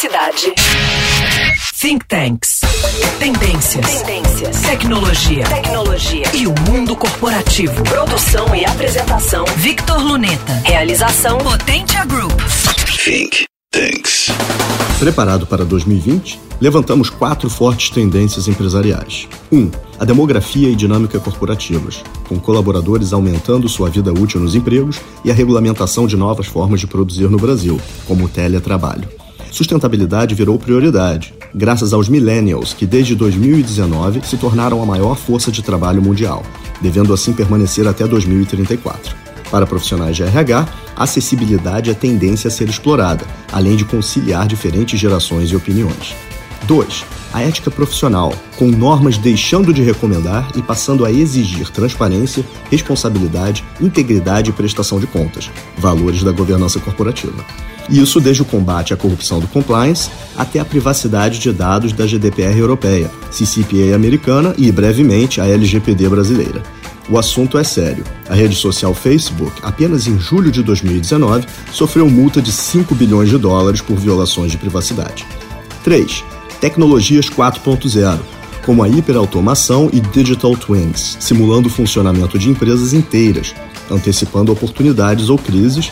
Privacidade. Think Tanks. Tendências. Tendências. Tecnologia. Tecnologia. E o mundo corporativo. Produção e apresentação. Victor Luneta. Realização Potentia Group. Think Tanks. Preparado para 2020? Levantamos quatro fortes tendências empresariais. 1. Um, a demografia e dinâmica corporativas, com colaboradores aumentando sua vida útil nos empregos e a regulamentação de novas formas de produzir no Brasil, como o teletrabalho. Sustentabilidade virou prioridade, graças aos millennials que desde 2019 se tornaram a maior força de trabalho mundial, devendo assim permanecer até 2034. Para profissionais de RH, acessibilidade é tendência a ser explorada, além de conciliar diferentes gerações e opiniões. 2. A ética profissional, com normas deixando de recomendar e passando a exigir transparência, responsabilidade, integridade e prestação de contas, valores da governança corporativa. Isso desde o combate à corrupção do compliance até a privacidade de dados da GDPR europeia, CCPA americana e, brevemente, a LGPD brasileira. O assunto é sério. A rede social Facebook, apenas em julho de 2019, sofreu multa de 5 bilhões de dólares por violações de privacidade. 3. Tecnologias 4.0, como a hiperautomação e digital twins, simulando o funcionamento de empresas inteiras, antecipando oportunidades ou crises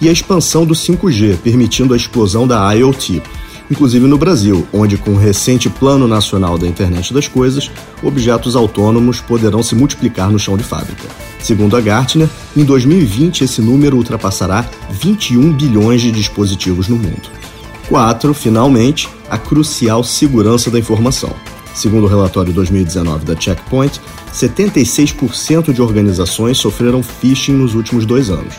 e a expansão do 5G, permitindo a explosão da IoT, inclusive no Brasil, onde, com o recente Plano Nacional da Internet das Coisas, objetos autônomos poderão se multiplicar no chão de fábrica. Segundo a Gartner, em 2020 esse número ultrapassará 21 bilhões de dispositivos no mundo. 4. Finalmente, a crucial segurança da informação. Segundo o relatório 2019 da Checkpoint, 76% de organizações sofreram phishing nos últimos dois anos.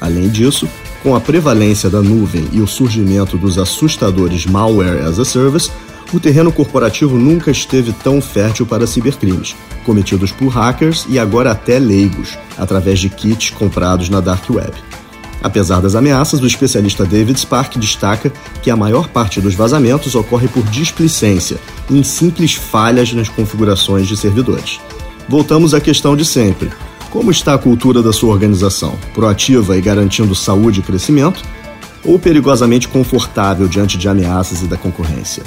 Além disso, com a prevalência da nuvem e o surgimento dos assustadores malware as a service, o terreno corporativo nunca esteve tão fértil para cibercrimes, cometidos por hackers e agora até leigos, através de kits comprados na dark web. Apesar das ameaças, o especialista David Spark destaca que a maior parte dos vazamentos ocorre por displicência, em simples falhas nas configurações de servidores. Voltamos à questão de sempre: como está a cultura da sua organização? Proativa e garantindo saúde e crescimento? Ou perigosamente confortável diante de ameaças e da concorrência?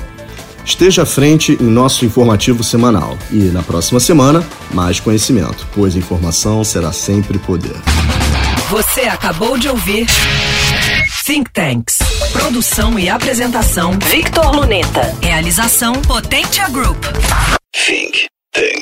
Esteja à frente em nosso informativo semanal e, na próxima semana, mais conhecimento, pois informação será sempre poder. Você acabou de ouvir Think Tanks. Produção e apresentação Victor Luneta. Realização Potentia Group. Think Tanks.